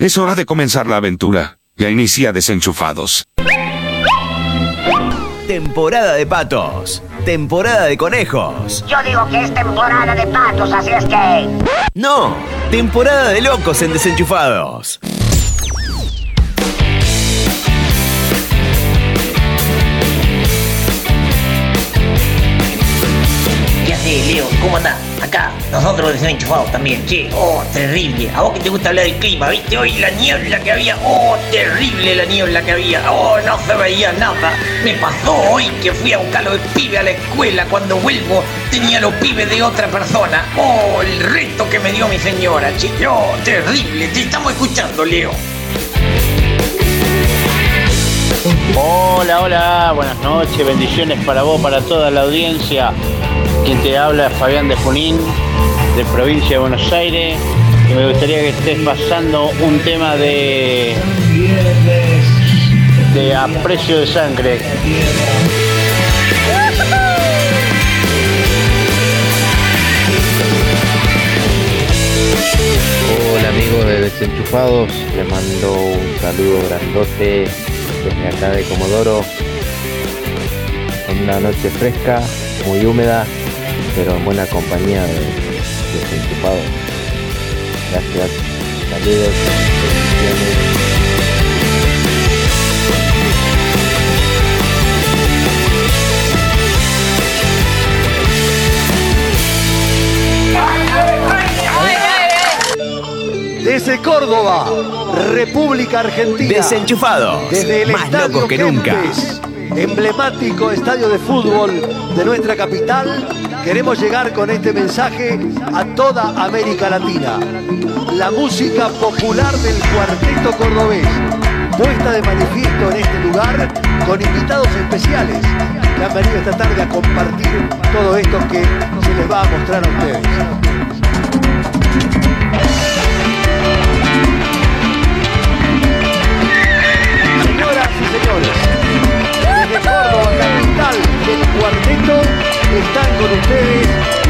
Es hora de comenzar la aventura. Ya inicia desenchufados. Temporada de patos. Temporada de conejos. Yo digo que es temporada de patos, así es que... No, temporada de locos en desenchufados. ¿Qué haces, Leo? ¿Cómo andás? Acá, nosotros desenchufados también, che. Oh, terrible. A vos que te gusta hablar del clima, ¿viste? Hoy la niebla que había. Oh, terrible la niebla que había. Oh, no se veía nada. Me pasó hoy que fui a buscar los pibes a la escuela. Cuando vuelvo, tenía los pibes de otra persona. Oh, el reto que me dio mi señora, che. Oh, terrible. Te estamos escuchando, Leo. Hola, hola, buenas noches, bendiciones para vos, para toda la audiencia. Quien te habla es Fabián de Junín, de provincia de Buenos Aires. Y me gustaría que estés pasando un tema de, de aprecio de sangre. Hola amigos de Desenchufados, les mando un saludo grandote desde acá de Comodoro. Una noche fresca, muy húmeda, pero en buena compañía de Desenchufados. Gracias, saludos, bendiciones. Desde Córdoba, República Argentina. Desenchufados. Desde el Más estadio locos que nunca. Kempes, emblemático estadio de fútbol de nuestra capital, queremos llegar con este mensaje a toda América Latina. La música popular del cuarteto cordobés, puesta de manifiesto en este lugar con invitados especiales que han venido esta tarde a compartir todo esto que se les va a mostrar a ustedes. Córdoba, capital del cuarteto, están con ustedes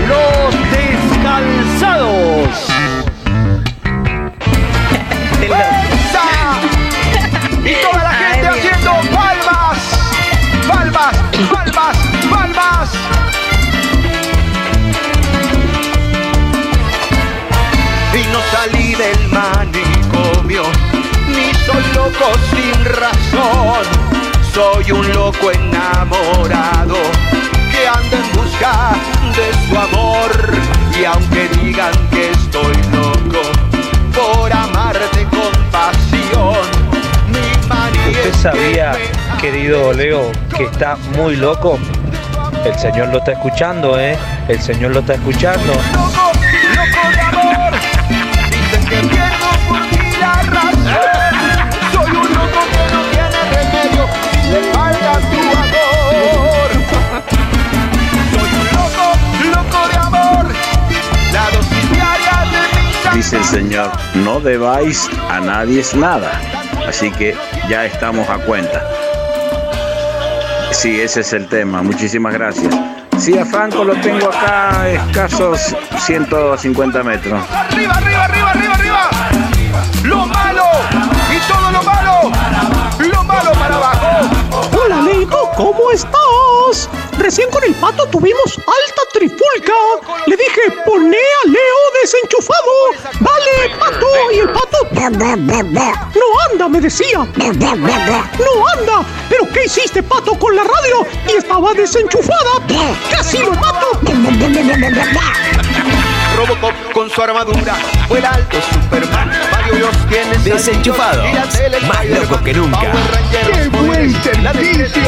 los descalzados. Y toda la gente haciendo palmas, palmas, palmas, palmas. Y no salí del manicomio, ni soy loco sin razón. Soy un loco enamorado que anda en busca de su amor. Y aunque digan que estoy loco por amarte con pasión, mi manía ¿Usted sabía, querido Leo, que está muy loco? El Señor lo está escuchando, ¿eh? El Señor lo está escuchando. Dice el Señor, no debáis a nadie nada. Así que ya estamos a cuenta. Sí, ese es el tema. Muchísimas gracias. Sí, a Franco lo tengo acá a escasos 150 metros. Arriba, arriba, arriba, arriba, arriba. Lo malo y todo lo malo. Lo malo para abajo. Hola, Leito, ¿cómo estás? Recién con el pato tuvimos alta trifulca. Le dije, poné a Leo desenchufado. Dale, pato. Y el pato... No anda, me decía. No anda. ¿Pero qué hiciste, pato, con la radio? Y estaba desenchufada. Casi lo mato. Robocop con su armadura, fue el alto Superman, Mario Bros tiene Desenchufados, más locos que nunca. ¡Qué buen servicio!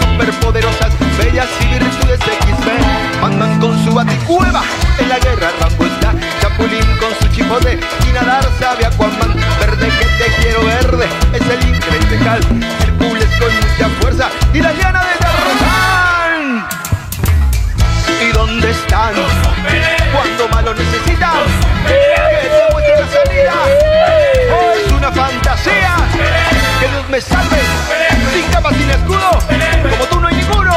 Superpoderosas, bellas y virtudes X-Men, Batman con su baticueva, en la guerra Rambo está, Chapulín con su chipote, y nadar sabe Aquaman, verde que te quiero verde, es el increíble Hulk, Hércules con mucha fuerza, y la llana de Tarzán. ¿Y dónde están? Cuando más lo necesitan, que te muestre la salida. Una fantasía. Que Dios me salve. Sin capa, sin escudo. Como tú no hay ninguno.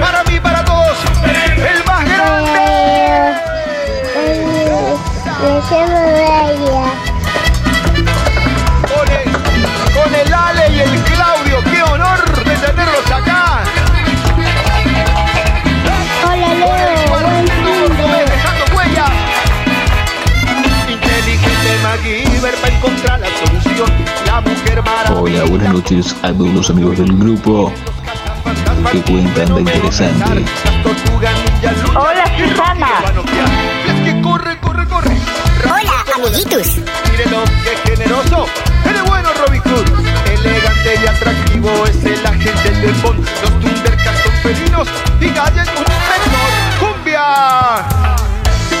Para mí, para todos. El más grande. Hola, buenas noches a todos los amigos del grupo. Que cuentan de interesante. Hola, Susana. Es que corre, corre, corre. Hola, amiguitos. Mire lo que es generoso. Eres bueno, Robin Hood. Elegante y atractivo es el agente del Bond. Los Thundercats son felinos y Gallen un sector. ¡Cumbia!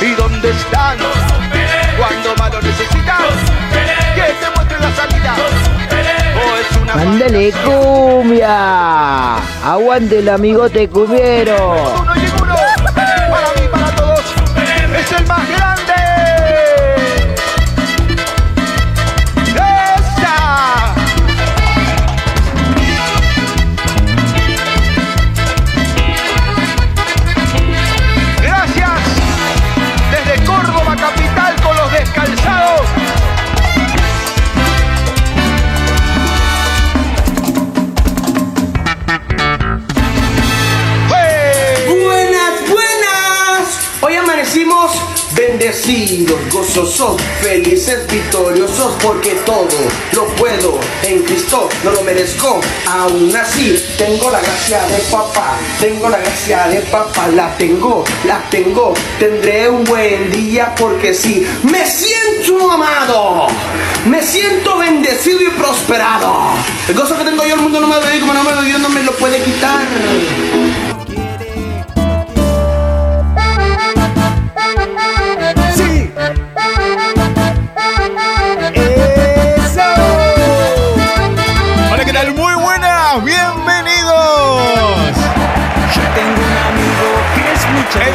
¿Y dónde están? Cuando ¡Ándale, cumbia! ¡Aguante el amigote cumbiero! Bendecidos, gozosos, felices, victoriosos, porque todo lo puedo en Cristo, no lo merezco. Aún así, tengo la gracia de papá, tengo la gracia de papá, la tengo, la tengo. Tendré un buen día porque sí, me siento amado, me siento bendecido y prosperado. El gozo que tengo yo, el mundo no me dedico, me lo dio, no me lo puede quitar. Eso.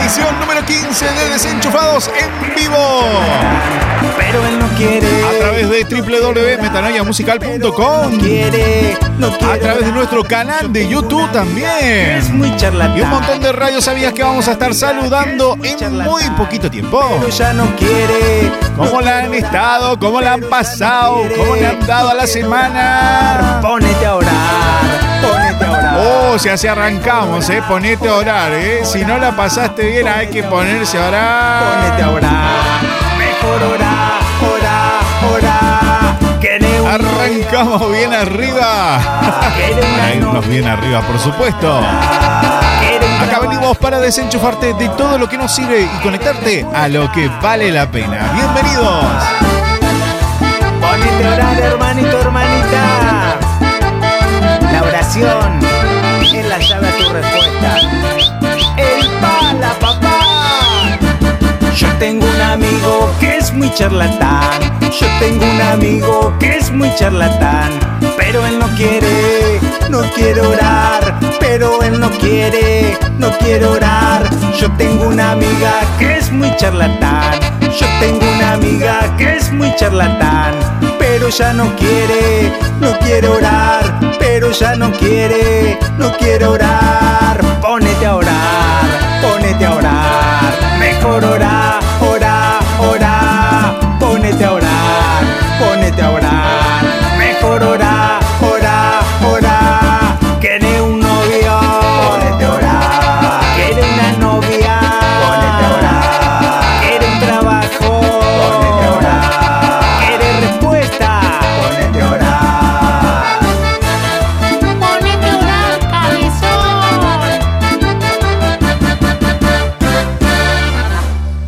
Edición número 15 de Desenchufados en vivo. pero él no quiere. A través de www.metanoiamusical.com. quiere, no quiere. A través de nuestro canal de YouTube también. Es muy charlatán. Y un montón de radios sabías que vamos a estar saludando en muy poquito tiempo. Pero ya no quiere. ¿Cómo la han estado? ¿Cómo la han pasado? ¿Cómo le han dado a la semana? Ponete a orar. Ponete a orar. Oh, si así arrancamos, ¿eh? Ponete a orar, ¿eh? Si no la pasaste bien, hay que ponerse a orar. Ponete a orar. Mejor orar, orar, orar. Arrancamos bien arriba. Para irnos bien arriba, por supuesto. Acá venimos para desenchufarte de todo lo que nos sirve y conectarte a lo que vale la pena. Bienvenidos. Ponete a orar, hermanito, hermanita. La oración El pala, papá. Yo tengo un amigo que es muy charlatán. Yo tengo un amigo que es muy charlatán. Pero él no quiere, no quiere orar. Pero él no quiere, no quiere orar. Yo tengo una amiga que es muy charlatán. Yo tengo una amiga que es muy charlatán. Pero ya no quiere, no quiere orar. Pero ya no quiere, no quiere orar. Pónete a orar, ponete a orar. Mejor orar,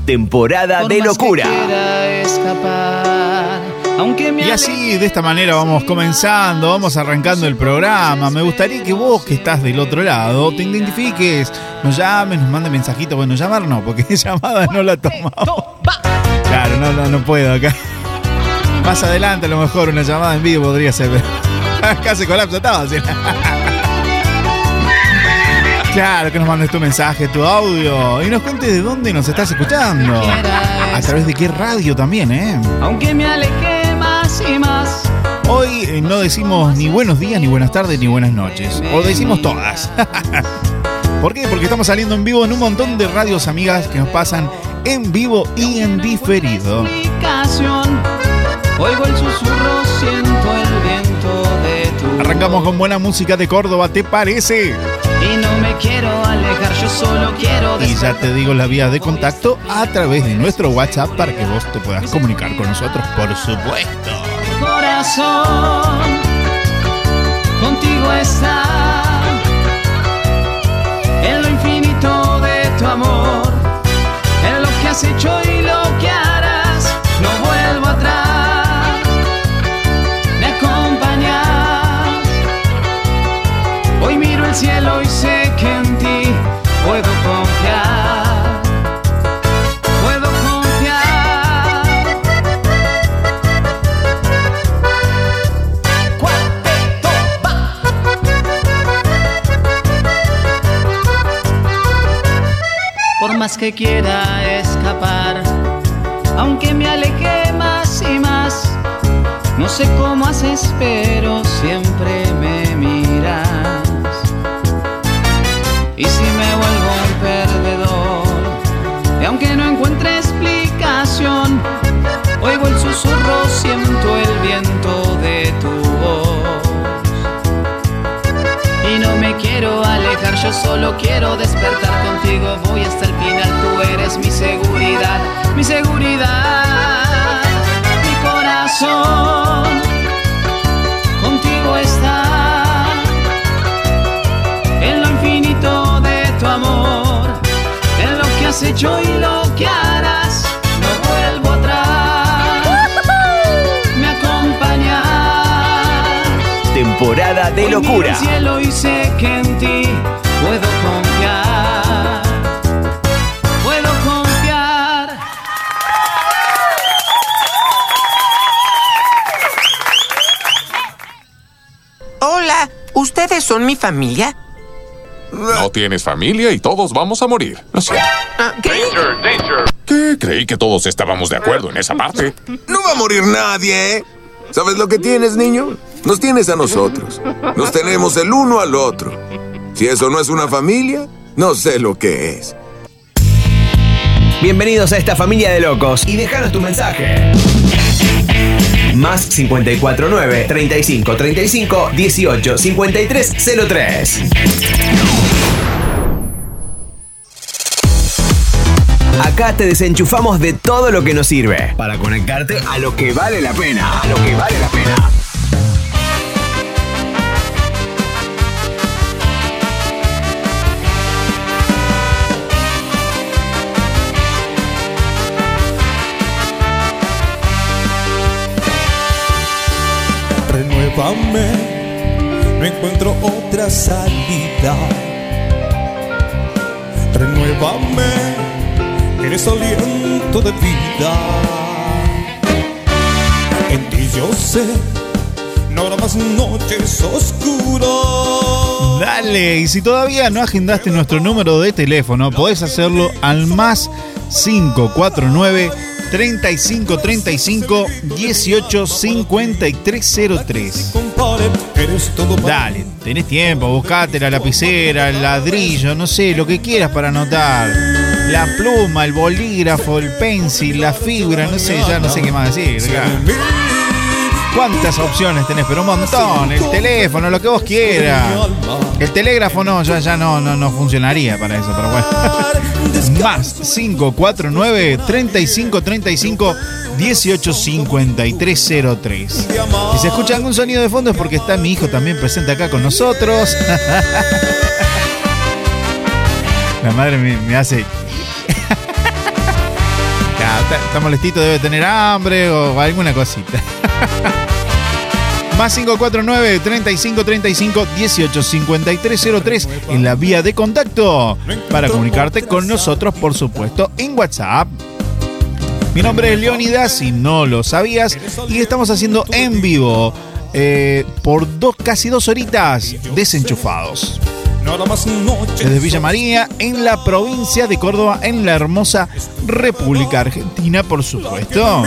Temporada de locura. Y así, de esta manera vamos comenzando, vamos arrancando el programa. Me gustaría que vos que estás del otro lado te identifiques, nos llames, nos mandes mensajitos. Bueno, llamar no, porque llamada no la tomamos. Claro, no, no, no puedo acá. Más adelante a lo mejor una llamada en vivo podría ser. pero Acá se colapsa todo. Claro, que nos mandes tu mensaje, tu audio y nos cuentes de dónde nos estás escuchando. A través de qué radio también, ¿eh? Aunque me alejé más y más. Hoy eh, no decimos ni buenos días, ni buenas tardes, ni buenas noches. O decimos todas. ¿Por qué? Porque estamos saliendo en vivo en un montón de radios amigas que nos pasan en vivo y en diferido. Comunicación. Oigo el susurro, siento el viento de tu. Arrancamos con buena música de Córdoba, ¿te parece? Y no me quiero alejar, yo solo quiero Y ya te digo la vía de contacto a través de nuestro WhatsApp para que vos te puedas comunicar con nosotros, por supuesto. corazón. Contigo está en lo infinito de tu amor, en lo que has hecho y cielo y sé que en ti puedo confiar. Puedo confiar. Por más que quiera escapar, aunque me aleje más y más, no sé cómo haces, pero siempre yo solo quiero despertar contigo. Voy hasta el final, tú eres mi seguridad, mi seguridad, mi corazón. Contigo está en lo infinito de tu amor, en lo que has hecho y lo que harás. No vuelvo atrás, me acompañas. Temporada de Hoy miro locura. el cielo y sé que en ti puedo confiar. Puedo confiar. Hola, ¿ustedes son mi familia? No tienes familia y todos vamos a morir. Lo siento. Ah, ¿Qué? ¿Qué? Creí que todos estábamos de acuerdo en esa parte. No va a morir nadie, ¿eh? ¿Sabes lo que tienes, niño? Nos tienes a nosotros. Nos tenemos el uno al otro. Si eso no es una familia, no sé lo que es. Bienvenidos a esta familia de locos y déjanos tu mensaje. Más 549 35 35 18 53 03. Acá te desenchufamos de todo lo que nos sirve para conectarte a lo que vale la pena. A lo que vale la pena. Renuévame, no encuentro otra salida. Renuévame, eres aliento de vida. En ti yo sé, no habrá más noches oscuras. Dale, y si todavía no agendaste nuestro número de teléfono, podés hacerlo al más 549 35 35 18 53 03. Eres todo Dale, tenés tiempo, buscate la lapicera, el ladrillo, no sé, lo que quieras para anotar. La pluma, el bolígrafo, el pencil, la fibra, no sé, ya no sé qué más decir. ¿Cuántas opciones tenés? Pero un montón. El teléfono, lo que vos quieras. El telégrafo no, ya, ya no, no, no funcionaría para eso, pero bueno. Más 549 35 35 18 53 03. Si se escucha algún sonido de fondo es porque está mi hijo también presente acá con nosotros. La madre me, me hace. Está molestito, debe tener hambre o alguna cosita. Más 549 35 35 18 53 03 en la vía de contacto para comunicarte con nosotros, por supuesto, en WhatsApp. Mi nombre es Leonidas, si no lo sabías, y estamos haciendo en vivo eh, por dos, casi dos horitas desenchufados. Desde Villa María, en la provincia de Córdoba, en la hermosa República Argentina, por supuesto.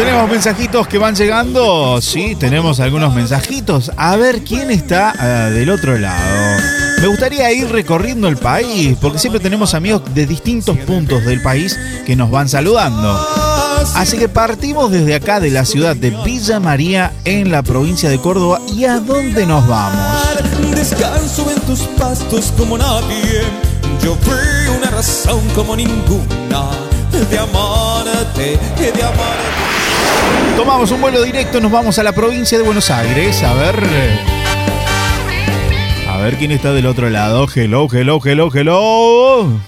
Tenemos mensajitos que van llegando. Sí, tenemos algunos mensajitos. A ver quién está ah, del otro lado. Me gustaría ir recorriendo el país, porque siempre tenemos amigos de distintos puntos del país que nos van saludando. Así que partimos desde acá de la ciudad de Villa María en la provincia de Córdoba. ¿Y a dónde nos vamos? Descanso en tus pastos como nadie. Yo fui una razón como ninguna de amarte, de amarte. Tomamos un vuelo directo, nos vamos a la provincia de Buenos Aires. A ver. A ver quién está del otro lado. Hello, hello, hello, hello.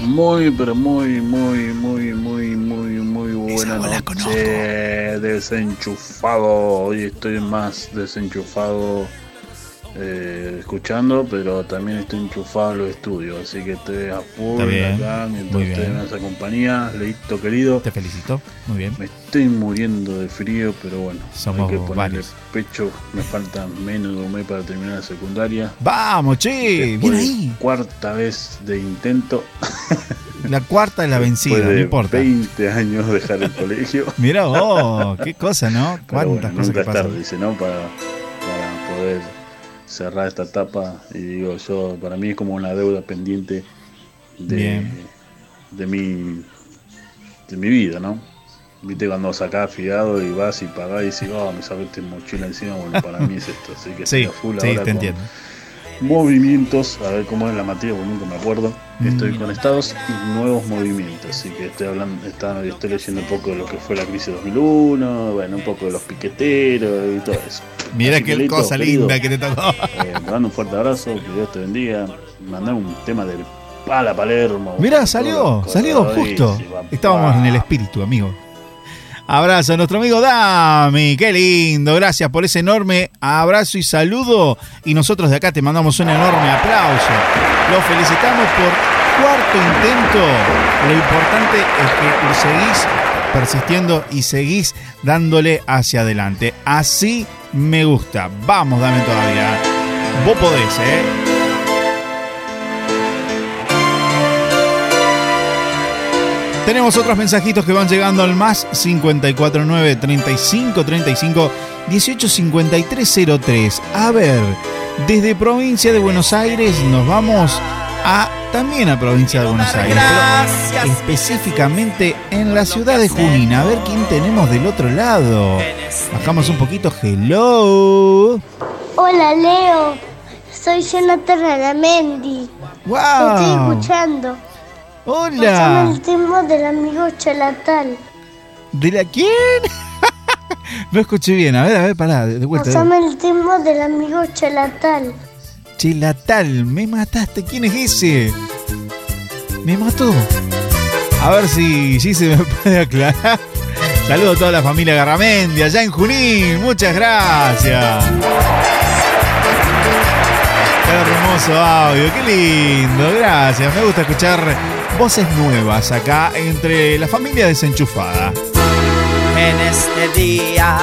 Muy, pero muy, muy, muy, muy, muy, muy buena noche. Desenchufado. Hoy estoy más desenchufado eh, escuchando, pero también estoy enchufado en los estudios. Así que estoy a full bien, acá mientras ustedes me hacen compañía. Leito querido. Te felicito. Muy bien. Me estoy muriendo de frío, pero bueno. Somos hay que ponerle pecho. Me falta menos de un mes para terminar la secundaria. Vamos, che. Después Bien ahí. Cuarta vez de intento. La cuarta es la vencida, Después de no importa. 20 años de dejar el colegio. Mira vos, qué cosa, ¿no? Cuántas bueno, cosas que pasan. tarde, dice, ¿no? Para, cerrar esta etapa. Y digo, yo, para mí es como una deuda pendiente de, Bien. de mi de mi vida, ¿no? Viste cuando sacás fiado y vas y pagás y dices, oh, me saco esta mochila encima, bueno, para mí es esto. Así que Sí, full sí, ahora te con entiendo. Movimientos, a ver cómo es la materia, porque nunca me acuerdo. Estoy Mm. con estados y nuevos movimientos, así que estoy hablando, está- estoy leyendo un poco de lo que fue la crisis 2001, bueno, un poco de los piqueteros y todo eso. Mira qué cosa querido, linda que te tocó. eh, te mando un fuerte abrazo, que Dios te bendiga. Mandame un tema del Pala Palermo. Mira, salió, salió justo. Estábamos en el espíritu, amigo. Abrazo a nuestro amigo Dami, qué lindo, gracias por ese enorme abrazo y saludo. Y nosotros de acá te mandamos un enorme aplauso. Los felicitamos por cuarto intento. Lo importante es que seguís persistiendo y seguís dándole hacia adelante. Así me gusta. Vamos, dame todavía. Vos podés, ¿eh? Tenemos otros mensajitos que van llegando al más 549 35 35 18 53 03. A ver, desde provincia de Buenos Aires nos vamos a también a provincia de Buenos Aires, pero específicamente en la ciudad de Junín. A ver quién tenemos del otro lado. Bajamos un poquito. Hello. Hola Leo, soy Jonathan Aramendi. Wow. Te estoy escuchando. Hola. Pasame el tema del amigo Chalatal. ¿De la quién? no escuché bien. A ver, a ver, pará, de de vuelta. de Pasame el tema del amigo Chalatal. Chelatal, me mataste. ¿Quién es ese? Me mató. A ver si, si se me puede aclarar. Saludos a toda la familia Garramendi allá en Junín. Muchas gracias. Qué hermoso audio, qué lindo. Gracias. Me gusta escuchar voces nuevas acá entre la familia desenchufada. En este día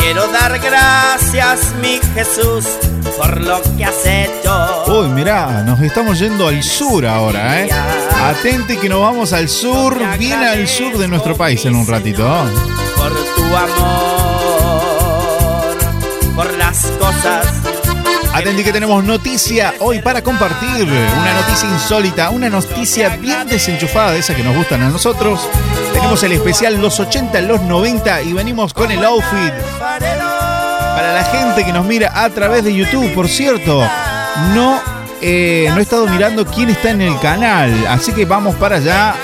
quiero dar gracias, mi Jesús, por lo que has hecho. Uy, mirá, nos estamos yendo al sur ahora, ¿eh? Atente que nos vamos al sur, bien al sur de nuestro país en un ratito. Por tu amor, por las cosas. Atente que tenemos noticia hoy para compartir. Una noticia insólita, una noticia bien desenchufada de esa que nos gustan a nosotros. Tenemos el especial los 80, los 90 y venimos con el outfit. Para la gente que nos mira a través de YouTube, por cierto, no, eh, no he estado mirando quién está en el canal, así que vamos para allá.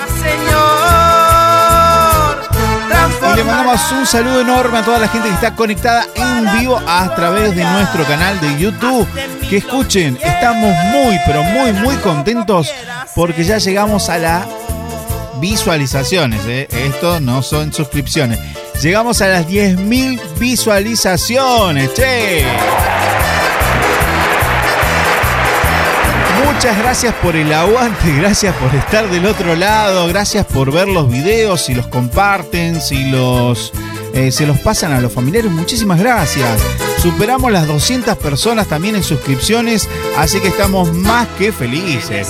Le mandamos un saludo enorme a toda la gente que está conectada en vivo a través de nuestro canal de YouTube. Que escuchen, estamos muy, pero muy, muy contentos porque ya llegamos a las visualizaciones. ¿eh? Esto no son suscripciones. Llegamos a las 10.000 visualizaciones, che. Muchas gracias por el aguante, gracias por estar del otro lado, gracias por ver los videos, si los comparten, si los eh, se los pasan a los familiares, muchísimas gracias. Superamos las 200 personas también en suscripciones, así que estamos más que felices.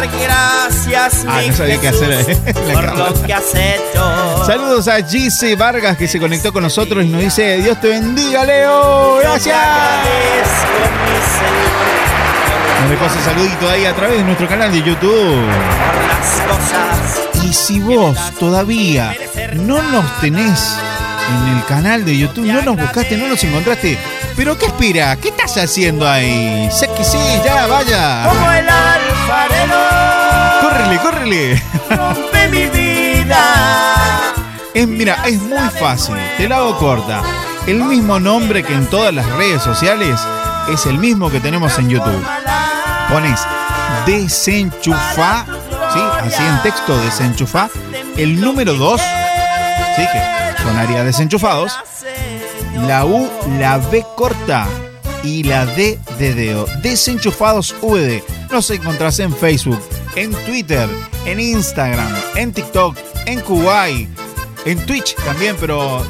Dar gracias, Ah, mi no sabía qué hacer la por lo que has hecho. Saludos a Gise Vargas que se conectó con nosotros y nos dice, Dios te bendiga, Leo. Gracias. Nos dejó ese saludito ahí a través de nuestro canal de YouTube. Y si vos todavía no nos tenés en el canal de YouTube, no nos buscaste, no nos encontraste, pero ¿qué espera? ¿Qué estás haciendo ahí? Sé que sí, ya, vaya. Alfarero Córrele, córrele. rompe mi vida. Es, mira, es muy fácil, te la hago corta. El mismo nombre que en todas las redes sociales es el mismo que tenemos en YouTube. Pones desenchufa, ¿sí? Así en texto, desenchufa. El número 2, ¿sí? Que sonaría desenchufados. La U, la B corta y la D de dedo. Desenchufados VD. Nos encontrás en Facebook, en Twitter, en Instagram, en TikTok, en Kuwait, en Twitch también, pero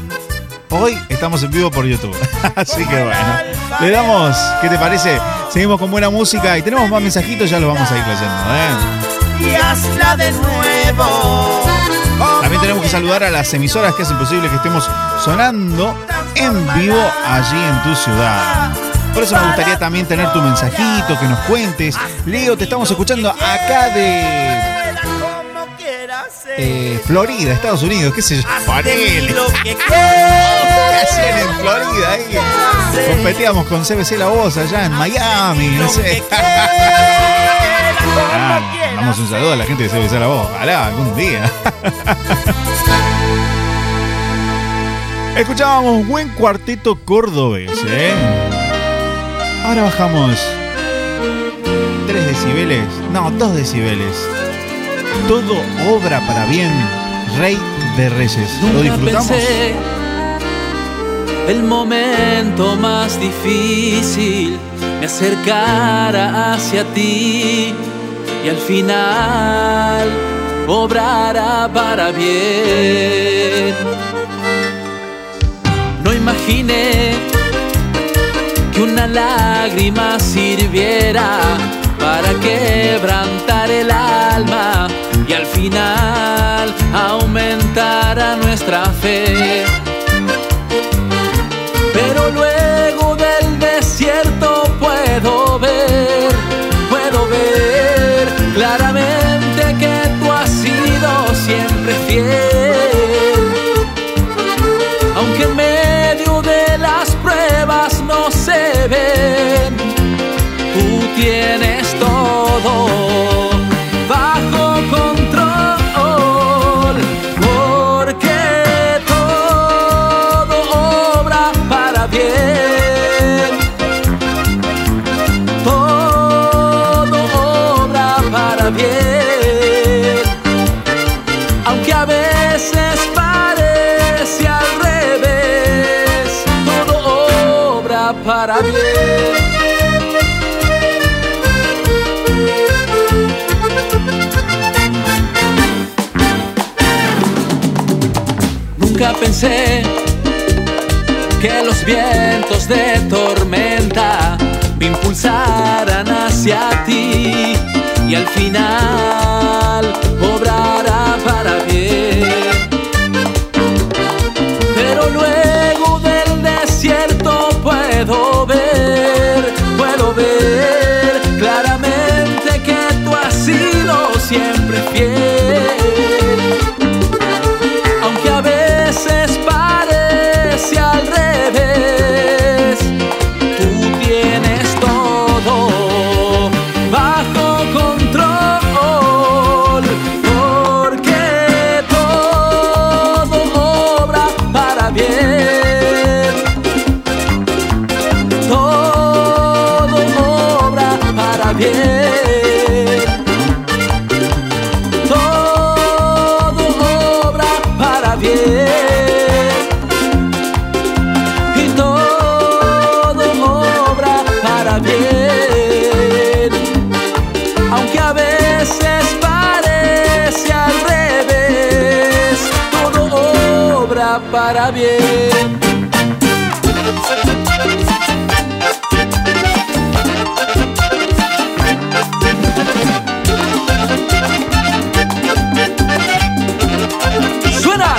hoy estamos en vivo por YouTube. Así que bueno, le damos, ¿qué te parece? Seguimos con buena música y tenemos más mensajitos, ya los vamos a ir leyendo. ¿eh? Y hazla de nuevo. También tenemos que saludar a las emisoras que hacen posible que estemos sonando en vivo allí en tu ciudad. Por eso me gustaría también tener tu mensajito, que nos cuentes. Leo, te estamos escuchando acá de eh, Florida, Estados Unidos, qué sé yo. Ponele. ¿Qué hacían en Florida ahí? Competíamos con CBC La Voz allá en Miami, no sé. Ah, Damos un saludo a la gente de CBC La Voz. Ojalá algún día. Escuchábamos buen cuarteto cordobés, ¿eh? Ahora bajamos 3 decibeles, no, 2 decibeles. Todo obra para bien, Rey de Reyes. ¿Lo disfrutamos? pensé el momento más difícil me acercara hacia ti y al final obrará para bien. No imaginé que una lágrima sirviera para quebrantar el alma y al final aumentara nuestra fe. Pero luego del desierto puedo ver, puedo ver claramente que tú has sido siempre fiel. Tienes todo bajo control. Porque todo obra para bien. Todo obra para bien. Aunque a veces parece al revés, todo obra para bien. Nunca pensé que los vientos de tormenta me impulsaran hacia ti y al final obrará para bien. Pero luego del desierto puedo bien. ¡Suena!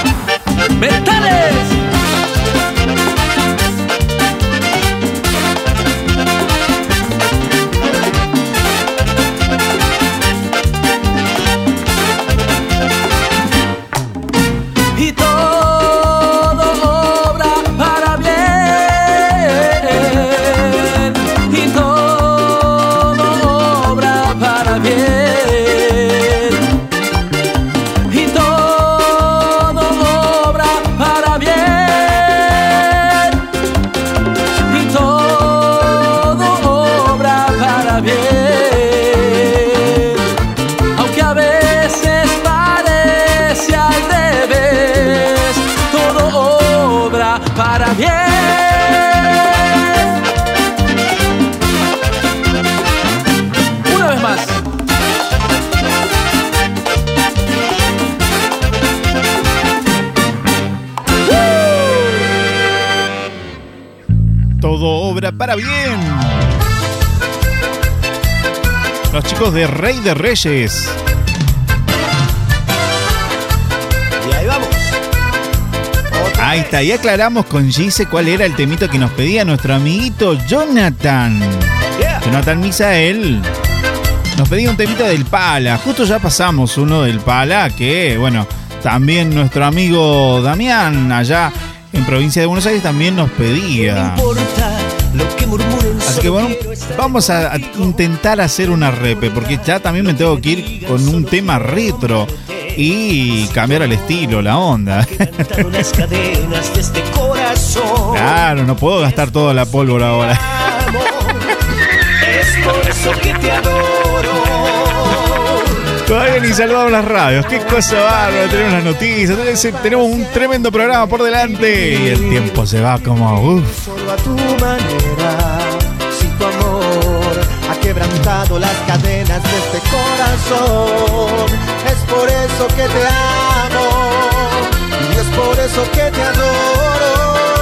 Rey de Reyes. Y ahí vamos. Ahí está, y aclaramos con Gise cuál era el temito que nos pedía nuestro amiguito Jonathan. Jonathan Misael. Nos pedía un temita del Pala. Justo ya pasamos uno del Pala, que bueno, también nuestro amigo Damián allá en provincia de Buenos Aires también nos pedía. Así que bueno, vamos a, intentar hacer una repe, porque ya también me tengo que ir con un tema retro y cambiar el estilo, la onda. Claro, no puedo gastar toda la pólvora ahora. Todavía ni saludamos las radios. Qué cosa bárbara. Tenemos las noticias. tenemos- un tremendo programa por delante. Y el tiempo se va como. Solo quebrantado las cadenas de este corazón. Es por eso que te amo y es por eso que te adoro.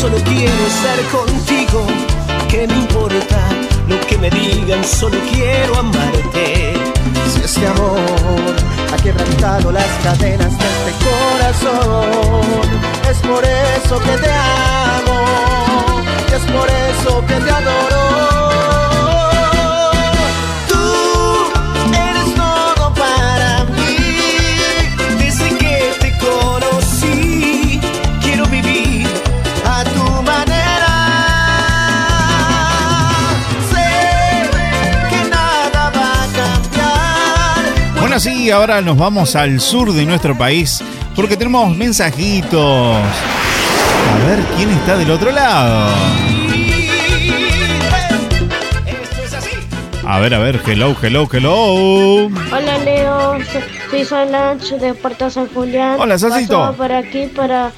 Solo quiero estar contigo. ¿Qué me importa lo que me digan? Solo quiero amarte. Si este amor ha quebrantado las cadenas de este corazón, es por eso que te amo, es por eso que te adoro. Sí, ahora nos vamos al sur de nuestro país porque tenemos mensajitos. A ver quién está del otro lado. A ver, a ver, hello, hello, hello. Hola Leo, soy Solange de Puerto San Julián. Hola, Sosito. Pasaba por aquí para,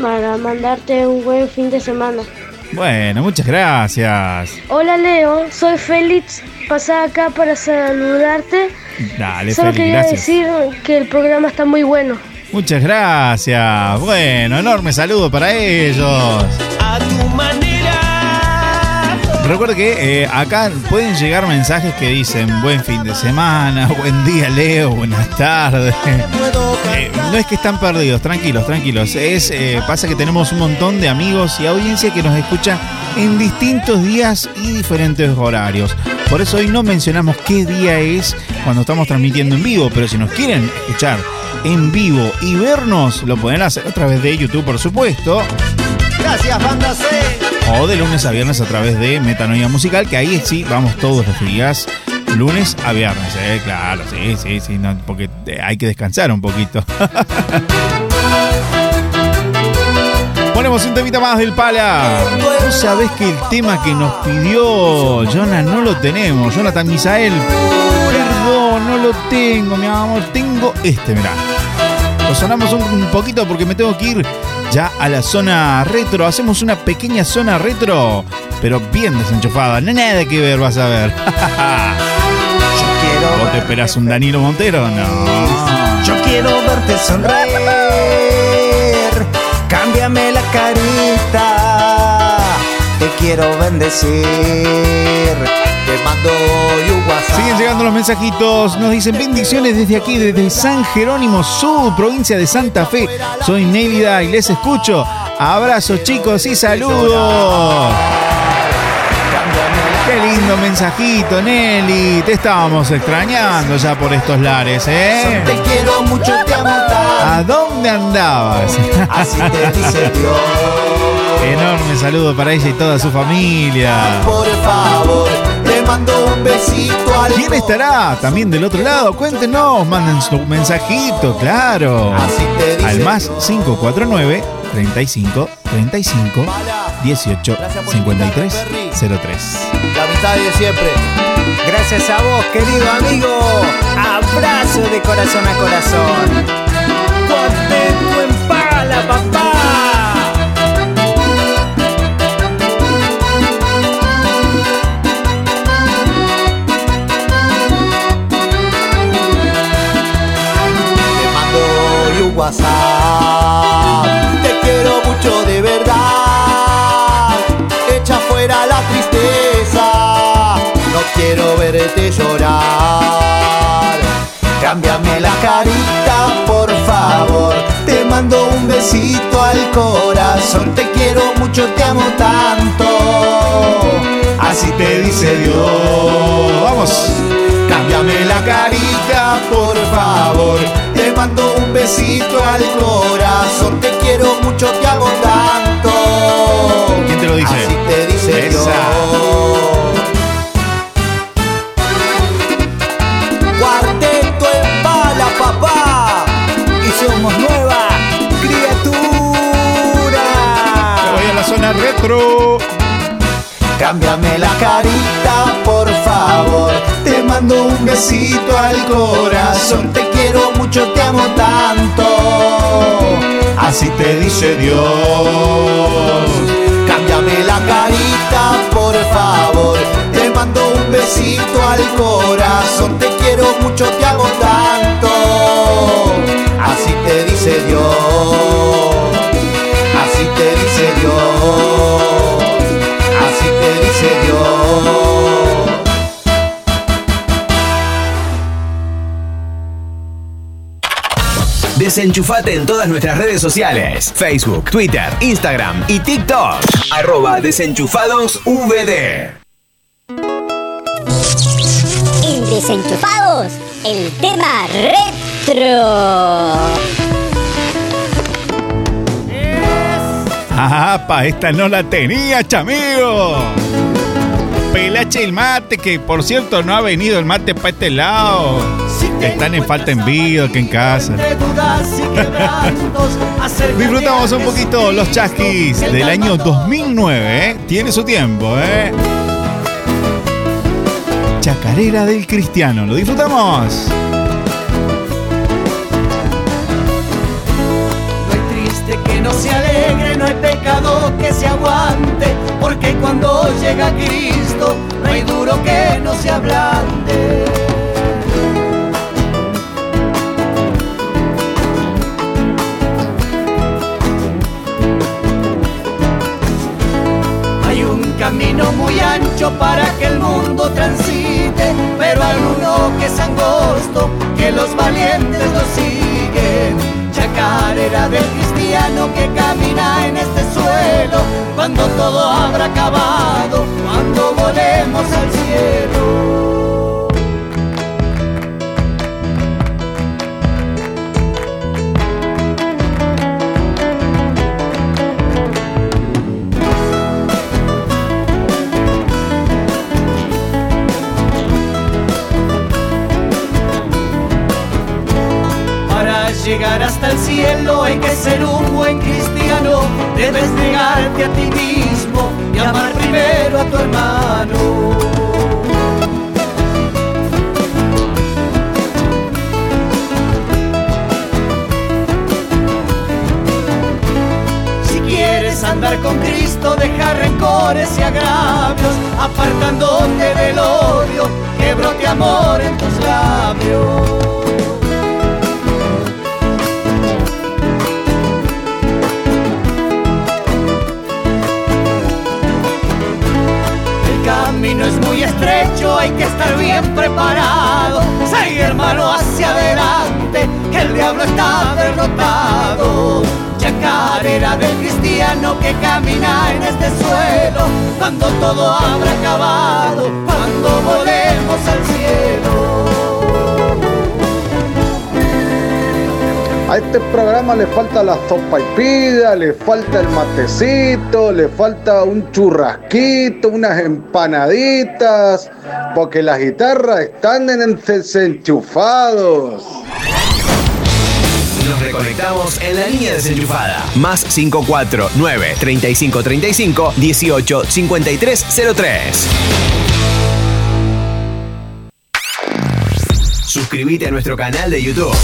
para mandarte un buen fin de semana. Bueno, muchas gracias. Hola Leo, soy Félix. Pasaba acá para saludarte. Dale, Solo quería gracias. decir que el programa está muy bueno. Muchas gracias. Bueno, enorme saludo para ellos. a tu manera. Recuerda que eh, acá pueden llegar mensajes que dicen buen fin de semana, buen día Leo, buenas tardes. Eh, no es que están perdidos, tranquilos, tranquilos. Es eh, pasa que tenemos un montón de amigos y audiencia que nos escucha en distintos días y diferentes horarios. Por eso hoy no mencionamos qué día es cuando estamos transmitiendo en vivo, pero si nos quieren escuchar en vivo y vernos, lo pueden hacer a través de YouTube, por supuesto. Gracias, Banda C. O de lunes a viernes a través de Metanoia Musical, que ahí sí vamos todos los días, lunes a viernes, ¿eh? Claro, sí, sí, sí, no, porque eh, hay que descansar un poquito. Ponemos un temita más del pala. Vos sabés que el tema que nos pidió Jonah no lo tenemos. Jonathan Misael. Perdón, no lo tengo, mi amor. Tengo este, mirá. Lo sonamos un poquito porque me tengo que ir ya a la zona retro. Hacemos una pequeña zona retro, pero bien desenchufada. No hay nada que ver, vas a ver. ¿Vos te esperás un Danilo Montero? No. Yo quiero verte sonreír, cámbiame la carita, te quiero bendecir, te mando WhatsApp. Siguen llegando los mensajitos. Nos dicen bendiciones desde aquí, desde San Jerónimo Sur, provincia de Santa Fe. Soy Nélida y les escucho. Abrazos, chicos, y saludos. Qué lindo mensajito, Nelly. Te estábamos extrañando ya por estos lares, ¿eh? Te quiero mucho, te amo ¿A dónde andabas? así te dice Dios. Enorme saludo para ella y toda su familia. Por favor, mando un besito al ¿Quién estará también del otro lado? Cuéntenos, manden su mensajito, claro. Al más 549 35 35 18 53 03. La amistad de siempre. Gracias a vos, querido amigo. Abrazo de corazón a corazón. Contento en pala, papá. WhatsApp. Te quiero mucho de verdad. Echa fuera la tristeza. No quiero verte llorar. Cámbiame la carita, por favor. Te mando un besito al corazón. Te quiero mucho, te amo tanto. Así te dice Dios. Vamos. Cámbiame la carita, por favor. Te mando un besito al corazón. Te quiero mucho, te amo tanto. ¿Quién te lo dice? Así te dice Esa. Dios. Cuarteto en bala, papá. Y somos nueva criatura. Voy a la zona retro. Cámbiame la carita, por favor. Te mando un besito al corazón. Te quiero mucho, te amo tanto. Así te dice Dios. Cámbiame la carita, por favor. Te mando un besito al corazón. Te quiero mucho, te amo tanto. Así te dice Dios. Así te dice Dios. Así te dice Dios. Desenchufate en todas nuestras redes sociales: Facebook, Twitter, Instagram y TikTok. Arroba desenchufados VD. En Desenchufados, el tema retro. Ah, pa, esta no la tenía, chamigo. Pelache el mate, que por cierto no ha venido el mate para este lado. Están en falta en vida que en casa. Disfrutamos un poquito los chasquis del año 2009, ¿eh? Tiene su tiempo, ¿eh? Chacarera del Cristiano, ¿lo disfrutamos? No hay triste que no se alegre, no hay pecado que se aguante, porque cuando llega Cristo, no hay duro que no se ablande. Camino muy ancho para que el mundo transite, pero hay uno que es angosto, que los valientes lo siguen. Chacarera del cristiano que camina en este suelo, cuando todo habrá acabado, cuando volemos al cielo. Llegar hasta el cielo hay que ser un buen cristiano. Debes negarte a ti mismo y amar primero a tu hermano. Si quieres andar con Cristo, deja rencores y agravios, apartándote del odio, que brote amor en tus labios. Camino es muy estrecho, hay que estar bien preparado. Sigue hermano hacia adelante, que el diablo está derrotado. Chacarera del cristiano que camina en este suelo, cuando todo habrá acabado, cuando volemos al cielo. A este programa le falta la sopa y pida, le falta el matecito, le falta un churrasquito, unas empanaditas, porque las guitarras están en desenchufados. Nos reconectamos en la línea desenchufada. Más 549 3535 18 53 03. Suscríbete a nuestro canal de YouTube.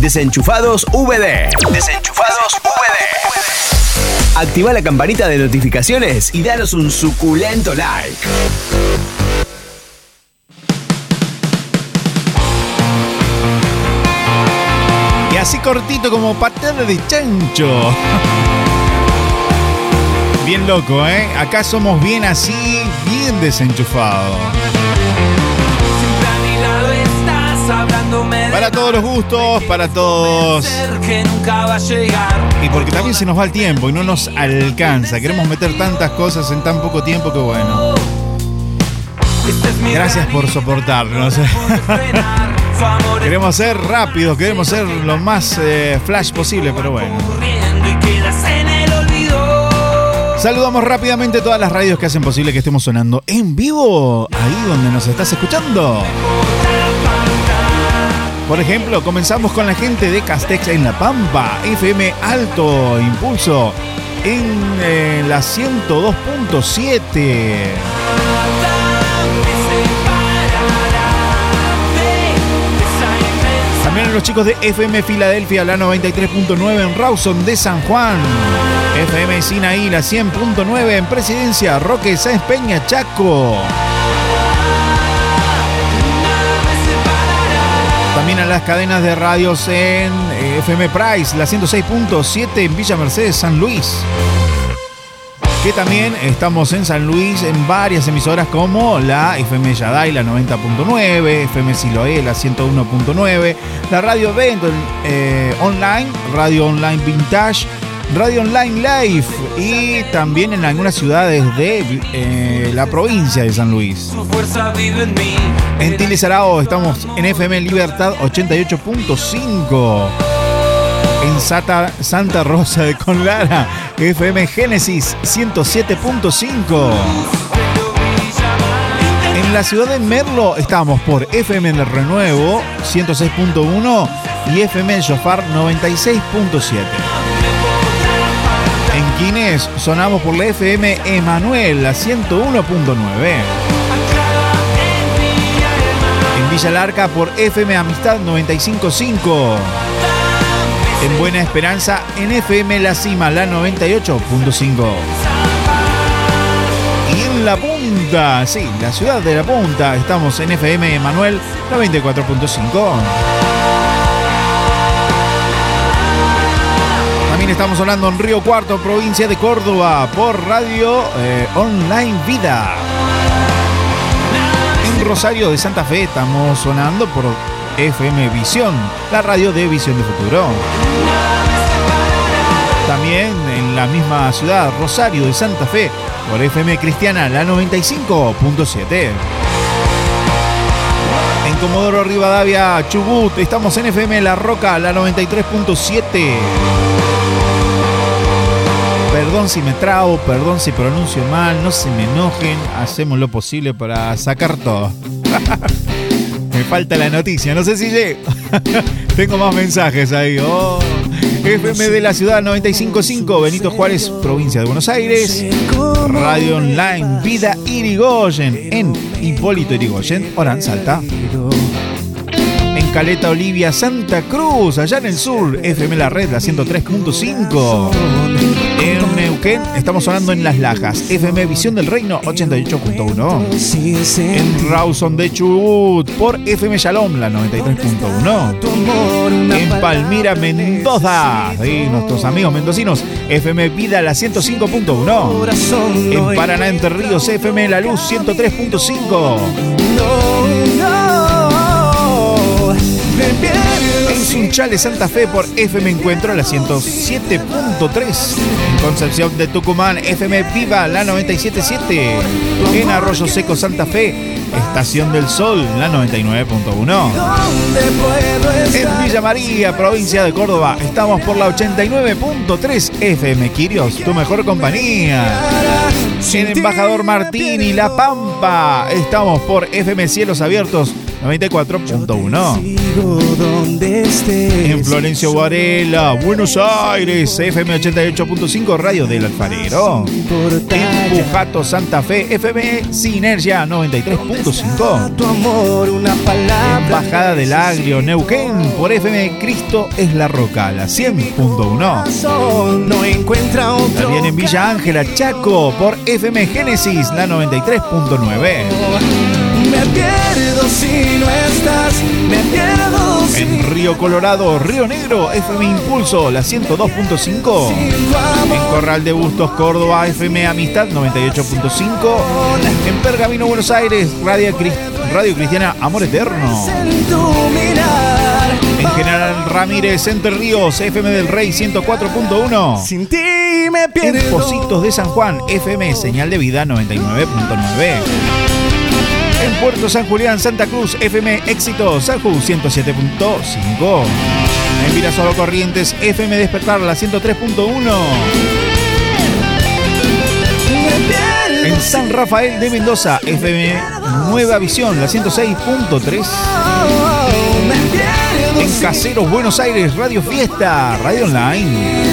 Desenchufados VD. Desenchufados VD. Activa la campanita de notificaciones y danos un suculento like. Y así cortito como patada de chancho. Bien loco, ¿eh? Acá somos bien así, bien desenchufados. Para todos los gustos, para todos. Y porque también se nos va el tiempo y no nos alcanza. Queremos meter tantas cosas en tan poco tiempo que bueno. Gracias por soportarnos. queremos ser rápidos, queremos ser lo más eh, flash posible, pero bueno. Saludamos rápidamente todas las radios que hacen posible que estemos sonando en vivo, ahí donde nos estás escuchando. Por ejemplo, comenzamos con la gente de Castex en La Pampa, FM Alto Impulso, en eh, la 102.7. También los chicos de FM Filadelfia, la 93.9 en Rawson de San Juan. FM Sinaí, la 100.9 en Presidencia, Roque Sáenz Peña, Chaco. Las cadenas de radios en eh, FM Price, la 106.7 en Villa Mercedes, San Luis. Que también estamos en San Luis en varias emisoras como la FM Yaday, la 90.9, FM Siloé, la 101.9, la Radio Event eh, Online, Radio Online Vintage, Radio Online Live y también en algunas ciudades de eh, la provincia de San Luis. En Tilizarao estamos en FM Libertad 88.5. En Sata- Santa Rosa de Conlara, FM Génesis 107.5. En la ciudad de Merlo estamos por FM El Renuevo 106.1 y FM El Shofar 96.7. Quines sonamos por la FM Emanuel, la 101.9. En Villa Larca por FM Amistad 95.5. En Buena Esperanza en FM La Cima, la 98.5. Y en La Punta, sí, la ciudad de La Punta, estamos en FM Emanuel 94.5. También estamos hablando en Río Cuarto, provincia de Córdoba, por Radio eh, Online Vida. En Rosario de Santa Fe estamos sonando por FM Visión, la radio de Visión de Futuro. También en la misma ciudad, Rosario de Santa Fe, por FM Cristiana, la 95.7. En Comodoro Rivadavia, Chubut, estamos en FM La Roca, la 93.7. Perdón si me trabo, perdón si pronuncio mal, no se me enojen, hacemos lo posible para sacar todo. me falta la noticia, no sé si llego. Tengo más mensajes ahí. Oh. FM de la ciudad 955, Benito Juárez, provincia de Buenos Aires. Radio Online, Vida Irigoyen, en Hipólito Irigoyen, Orán, Salta. En Caleta Olivia, Santa Cruz, allá en el sur, FM La Red, la 103.5. En Neuquén, estamos sonando en Las Lajas, FM Visión del Reino, 88.1. En Rawson de Chubut, por FM Shalom, la 93.1. En Palmira, Mendoza, y nuestros amigos mendocinos, FM Vida, la 105.1. En Paraná, Entre Ríos, FM La Luz, 103.5. Sunchales Santa Fe por FM Encuentro, la 107.3. En Concepción de Tucumán, FM Viva, la 97.7. En Arroyo Seco Santa Fe, Estación del Sol, la 99.1. En Villa María, provincia de Córdoba, estamos por la 89.3 FM Quirios, tu mejor compañía. En Embajador Martín La Pampa, estamos por FM Cielos Abiertos 94.1. En Florencio Varela, Buenos Aires, FM 88.5 Radio del Alfarero. En Pujato Santa Fe, FM Sinergia 93.5. Embajada del Agrio, Neuquén, por FM Cristo es la Roca, la 100.1. No encuentra otro. También en Villa Ángela, Chaco, por FM Génesis, la 93.9. Me pierdo si no estás, me pierdo si En Río Colorado, Río Negro, FM Impulso, la 102.5. En Corral de Bustos, Córdoba, FM Amistad 98.5. En Pergamino, Buenos Aires, Radio, Cris- Radio Cristiana Amor Eterno. en. En General Ramírez, Entre Ríos, FM del Rey 104.1. Sin ti me En pierdo. Positos de San Juan, FM Señal de Vida 99.9. En Puerto San Julián, Santa Cruz, FM Éxito, Sanju 107.5. En Virasolo Corrientes, FM Despertar, la 103.1. En San Rafael de Mendoza, FM Nueva Visión, la 106.3. En Caseros, Buenos Aires, Radio Fiesta, Radio Online.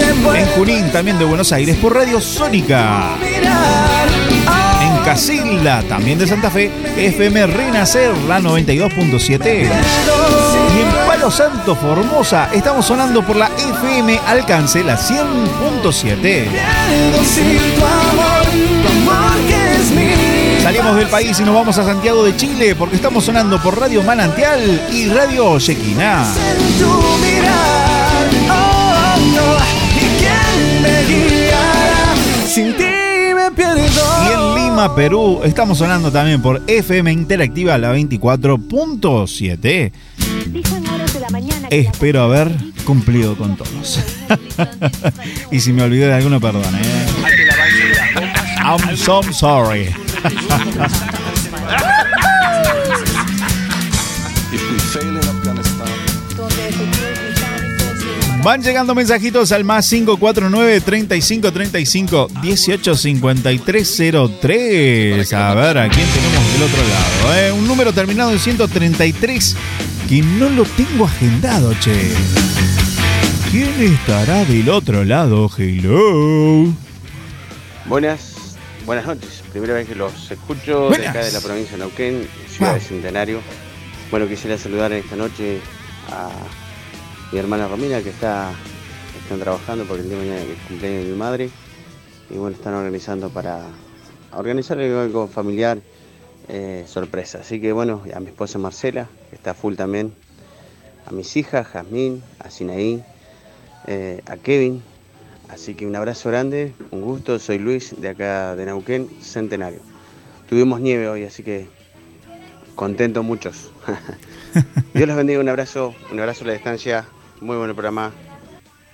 En Junín, también de Buenos Aires, por Radio Sónica. En Casilda, también de Santa Fe, FM Renacer, la 92.7. Y en Palo Santo, Formosa, estamos sonando por la FM Alcance, la 100.7. Salimos del país y nos vamos a Santiago de Chile porque estamos sonando por Radio Manantial y Radio Yequina. Me guiará? Sin ti me pierdo. Y en Lima, Perú, estamos sonando también por FM Interactiva, la 24.7. Espero haber cumplido con todos. y si me olvidé de alguno, perdón, ¿eh? I'm so sorry. Van llegando mensajitos al más 549 35 35 18 53 03. A ver a quién tenemos del otro lado. eh? Un número terminado en 133 que no lo tengo agendado, che. ¿Quién estará del otro lado? Hello. Buenas, buenas noches. Primera vez que los escucho de acá de la provincia de Neuquén, ciudad de Centenario. Bueno, quisiera saludar esta noche a mi hermana Romina que está están trabajando porque el día de mañana el cumpleaños de mi madre y bueno, están organizando para organizar algo familiar eh, sorpresa. Así que bueno, a mi esposa Marcela, que está full también, a mis hijas, Jazmín, a Sinaí, eh, a Kevin. Así que un abrazo grande, un gusto, soy Luis de acá de Neuquén, Centenario. Tuvimos nieve hoy, así que contento muchos. Dios los bendiga, un abrazo, un abrazo a la distancia, muy buen programa.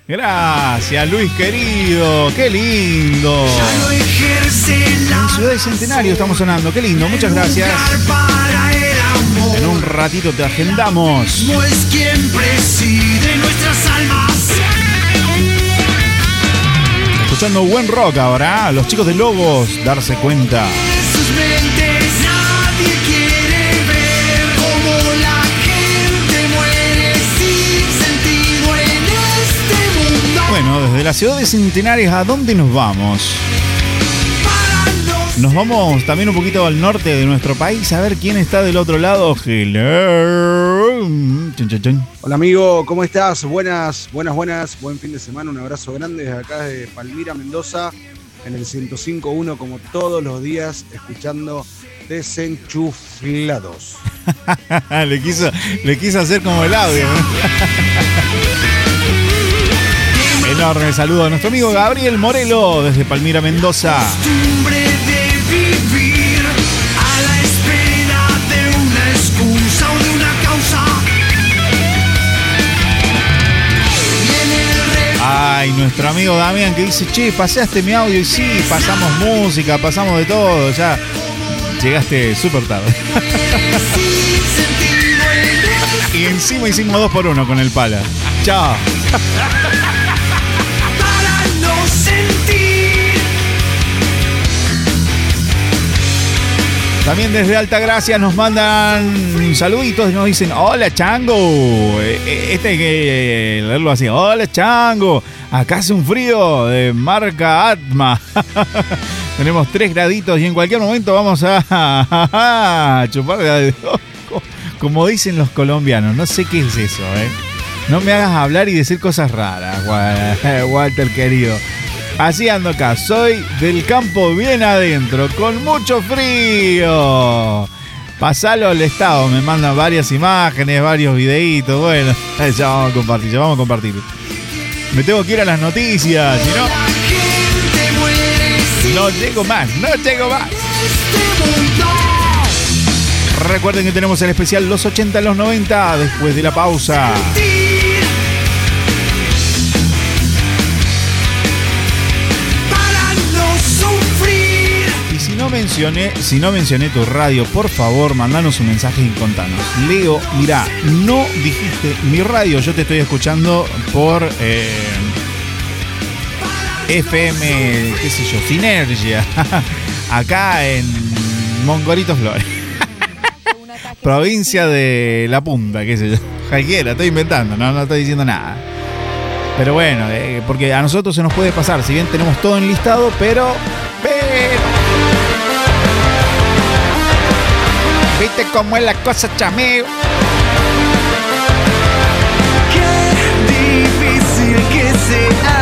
Gracias, Luis querido. Qué lindo. En Ciudad de Centenario estamos sonando. Qué lindo. Muchas gracias. En un ratito te agendamos. Es quien preside nuestras almas. Escuchando buen rock ahora. Los chicos de Lobos, darse cuenta. Desde la ciudad de Centenario, ¿a dónde nos vamos? Nos vamos también un poquito al norte de nuestro país a ver quién está del otro lado. Hello. Chun, chun, chun. Hola amigo, ¿cómo estás? Buenas, buenas, buenas. Buen fin de semana. Un abrazo grande desde acá de Palmira, Mendoza, en el 105.1 como todos los días, escuchando Desenchuflados. le, quiso, le quiso hacer como el audio. enorme saludo a nuestro amigo Gabriel Morelo desde Palmira, Mendoza. Ay, nuestro amigo Damián que dice, che, paseaste mi audio y sí, pasamos música, pasamos de todo, ya llegaste súper tarde. y encima hicimos dos por uno con el pala. Chao. También desde Altagracia nos mandan saluditos y nos dicen, hola Chango. Eh, eh, Este hay que leerlo así, hola Chango. Acá hace un frío de marca Atma. Tenemos tres graditos y en cualquier momento vamos a, chupar de Como dicen los colombianos, no sé qué es eso, ¿eh? No me hagas hablar y decir cosas raras, Wa- Walter querido. Así ando acá, soy del campo bien adentro, con mucho frío. Pasalo al estado, me mandan varias imágenes, varios videitos. Bueno, ya vamos a compartir, ya vamos a compartir. Me tengo que ir a las noticias, no. No llego más, no llego más. Recuerden que tenemos el especial Los 80 los 90 después de la pausa. Mencioné, si no mencioné tu radio, por favor, mandanos un mensaje y contanos. Leo, mira, no dijiste mi radio, yo te estoy escuchando por eh, FM, qué sé yo, Sinergia, acá en Mongolitos Flores. Provincia de La Punta, qué sé yo. Cualquiera, estoy inventando, no, no estoy diciendo nada. Pero bueno, eh, porque a nosotros se nos puede pasar, si bien tenemos todo enlistado. Pero. ¿Viste cómo es la cosa, chameo? Difícil que se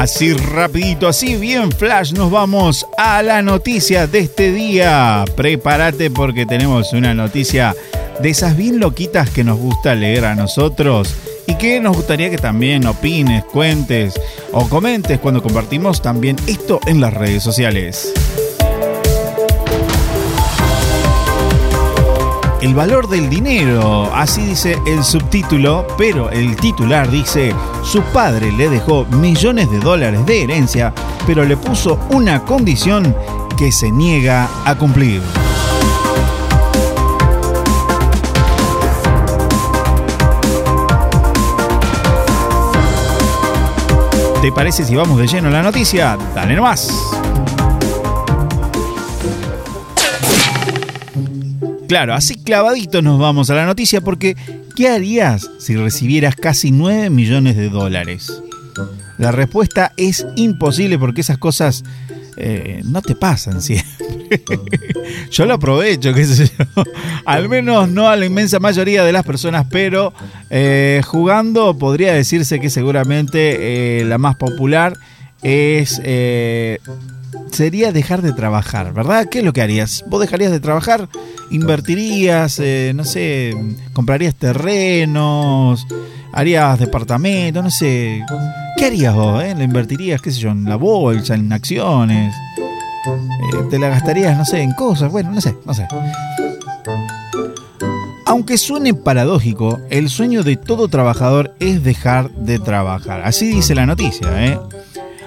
Así rapidito, así bien flash, nos vamos a la noticia de este día. Prepárate porque tenemos una noticia de esas bien loquitas que nos gusta leer a nosotros y que nos gustaría que también opines, cuentes o comentes cuando compartimos también esto en las redes sociales. El valor del dinero, así dice el subtítulo, pero el titular dice, su padre le dejó millones de dólares de herencia, pero le puso una condición que se niega a cumplir. ¿Te parece si vamos de lleno a la noticia? Dale nomás. Claro, así clavadito nos vamos a la noticia porque ¿qué harías si recibieras casi 9 millones de dólares? La respuesta es imposible porque esas cosas eh, no te pasan siempre. yo lo aprovecho, qué sé yo. Al menos no a la inmensa mayoría de las personas, pero eh, jugando podría decirse que seguramente eh, la más popular es... sería dejar de trabajar, ¿verdad? ¿Qué es lo que harías? ¿Vos dejarías de trabajar? ¿Invertirías, eh, no sé, comprarías terrenos? ¿Harías departamentos? No sé. ¿Qué harías vos? Eh? ¿La invertirías, qué sé yo, en la bolsa, en acciones? Eh, ¿Te la gastarías, no sé, en cosas? Bueno, no sé, no sé. Aunque suene paradójico, el sueño de todo trabajador es dejar de trabajar. Así dice la noticia, ¿eh?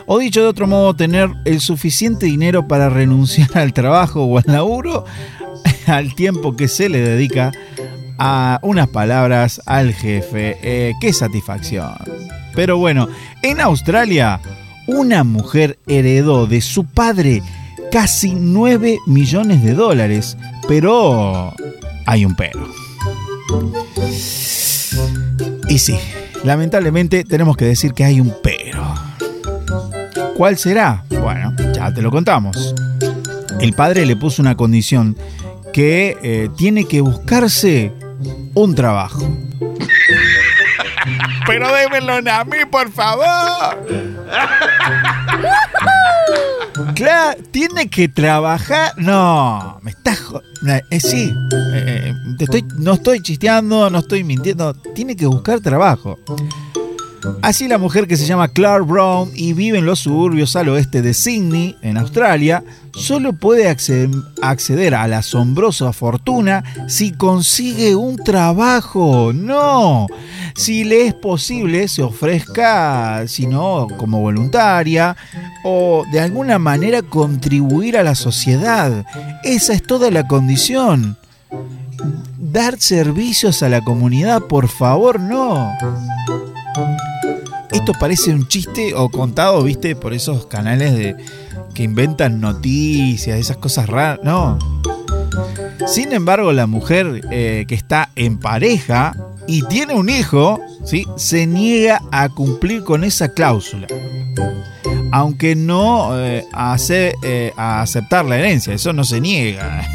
O dicho de otro modo, tener el suficiente dinero para renunciar al trabajo o al laburo al tiempo que se le dedica a unas palabras al jefe. Eh, ¡Qué satisfacción! Pero bueno, en Australia, una mujer heredó de su padre casi 9 millones de dólares, pero hay un pero. Y sí, lamentablemente tenemos que decir que hay un pero. ¿Cuál será? Bueno, ya te lo contamos. El padre le puso una condición que eh, tiene que buscarse un trabajo. Pero démelo a mí, por favor. Claro, tiene que trabajar. No, me estás. jo- Eh, sí, eh, te estoy, no estoy chisteando, no estoy mintiendo. Tiene que buscar trabajo. Así la mujer que se llama Clark Brown y vive en los suburbios al oeste de Sydney, en Australia, solo puede acce- acceder a la asombrosa fortuna si consigue un trabajo. No, si le es posible, se ofrezca, si no, como voluntaria o de alguna manera contribuir a la sociedad. Esa es toda la condición. Dar servicios a la comunidad, por favor, no. Esto parece un chiste o contado, viste, por esos canales de que inventan noticias, esas cosas raras. No. Sin embargo, la mujer eh, que está en pareja y tiene un hijo, ¿sí? se niega a cumplir con esa cláusula. Aunque no eh, hace, eh, a aceptar la herencia, eso no se niega.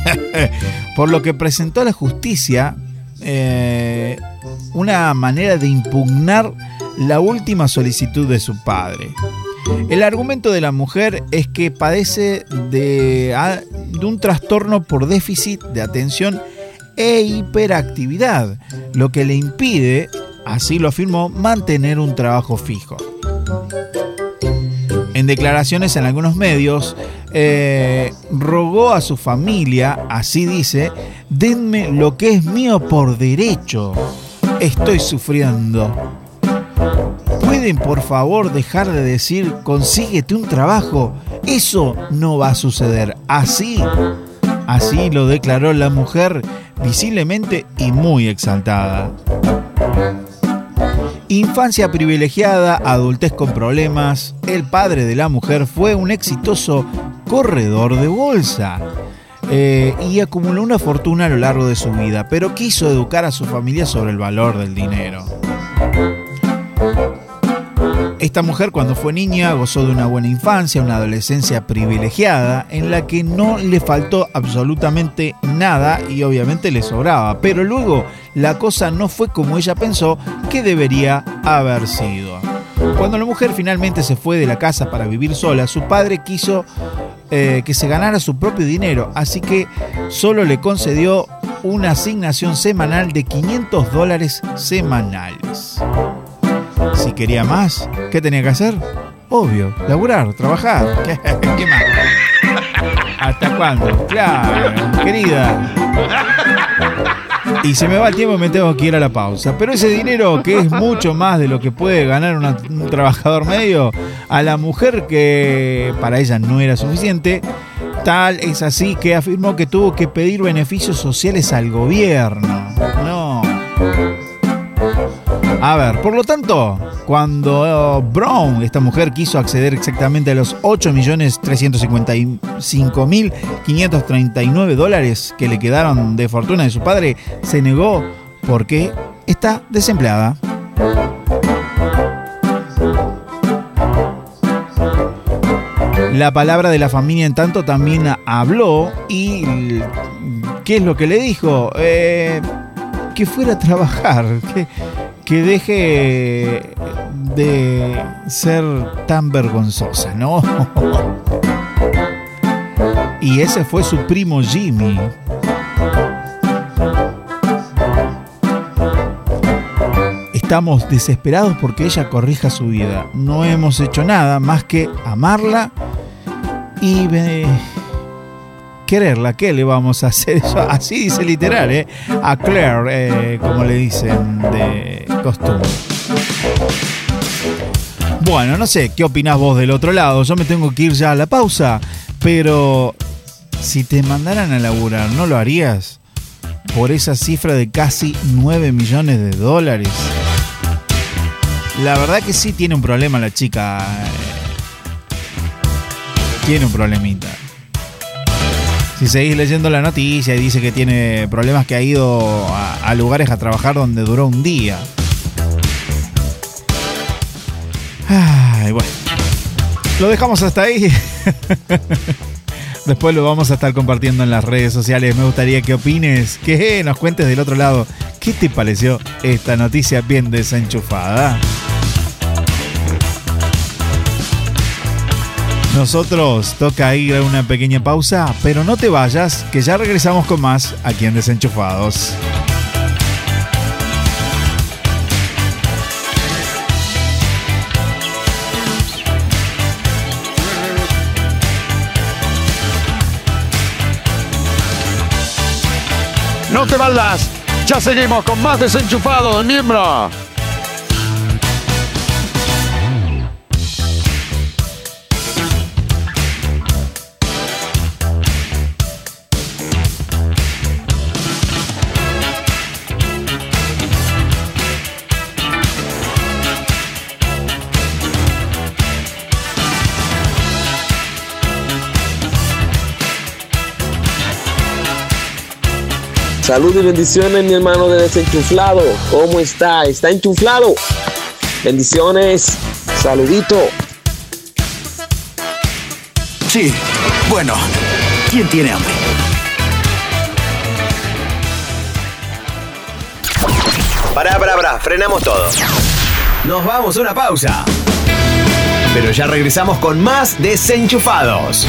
Por lo que presentó a la justicia una manera de impugnar la última solicitud de su padre. El argumento de la mujer es que padece de, a- de un trastorno por déficit de atención e hiperactividad, lo que le impide, así lo afirmó, mantener un trabajo fijo. En declaraciones en algunos medios, eh, rogó a su familia, así dice, denme lo que es mío por derecho. Estoy sufriendo. ¿Pueden por favor dejar de decir consíguete un trabajo? Eso no va a suceder. Así, así lo declaró la mujer visiblemente y muy exaltada. Infancia privilegiada, adultez con problemas, el padre de la mujer fue un exitoso corredor de bolsa eh, y acumuló una fortuna a lo largo de su vida, pero quiso educar a su familia sobre el valor del dinero. Esta mujer cuando fue niña gozó de una buena infancia, una adolescencia privilegiada en la que no le faltó absolutamente nada y obviamente le sobraba, pero luego la cosa no fue como ella pensó que debería haber sido. Cuando la mujer finalmente se fue de la casa para vivir sola, su padre quiso eh, que se ganara su propio dinero, así que solo le concedió una asignación semanal de 500 dólares semanales. Si quería más, ¿qué tenía que hacer? Obvio, laburar, trabajar. ¿Qué, qué más? ¿Hasta cuándo? Claro, querida. Y se me va el tiempo y me tengo que ir a la pausa. Pero ese dinero, que es mucho más de lo que puede ganar una- un trabajador medio, a la mujer que para ella no era suficiente, tal es así que afirmó que tuvo que pedir beneficios sociales al gobierno. A ver, por lo tanto, cuando eh, Brown, esta mujer, quiso acceder exactamente a los 8.355.539 dólares que le quedaron de fortuna de su padre, se negó porque está desempleada. La palabra de la familia en tanto también habló y ¿qué es lo que le dijo? Eh, que fuera a trabajar, que deje de ser tan vergonzosa, ¿no? Y ese fue su primo Jimmy. Estamos desesperados porque ella corrija su vida. No hemos hecho nada más que amarla y eh, quererla. ¿Qué le vamos a hacer? Eso, así dice literal, ¿eh? A Claire, eh, como le dicen de costumbre. Bueno, no sé, ¿qué opinás vos del otro lado? Yo me tengo que ir ya a la pausa, pero si te mandaran a laburar, ¿no lo harías? Por esa cifra de casi 9 millones de dólares. La verdad que sí tiene un problema la chica. eh. Tiene un problemita. Si seguís leyendo la noticia y dice que tiene problemas que ha ido a, lugares a trabajar donde duró un día. Ay, bueno. Lo dejamos hasta ahí. Después lo vamos a estar compartiendo en las redes sociales. Me gustaría que opines, que nos cuentes del otro lado. ¿Qué te pareció esta noticia bien desenchufada? Nosotros toca ir a una pequeña pausa, pero no te vayas, que ya regresamos con más aquí en Desenchufados. No te vayas, ya seguimos con más Desenchufados, miembro. Salud y bendiciones, mi hermano de desenchuflado. ¿Cómo está? ¿Está enchuflado? Bendiciones. Saludito. Sí, bueno, ¿quién tiene hambre? Pará, pará, pará, frenamos todo. Nos vamos a una pausa. Pero ya regresamos con más desenchufados.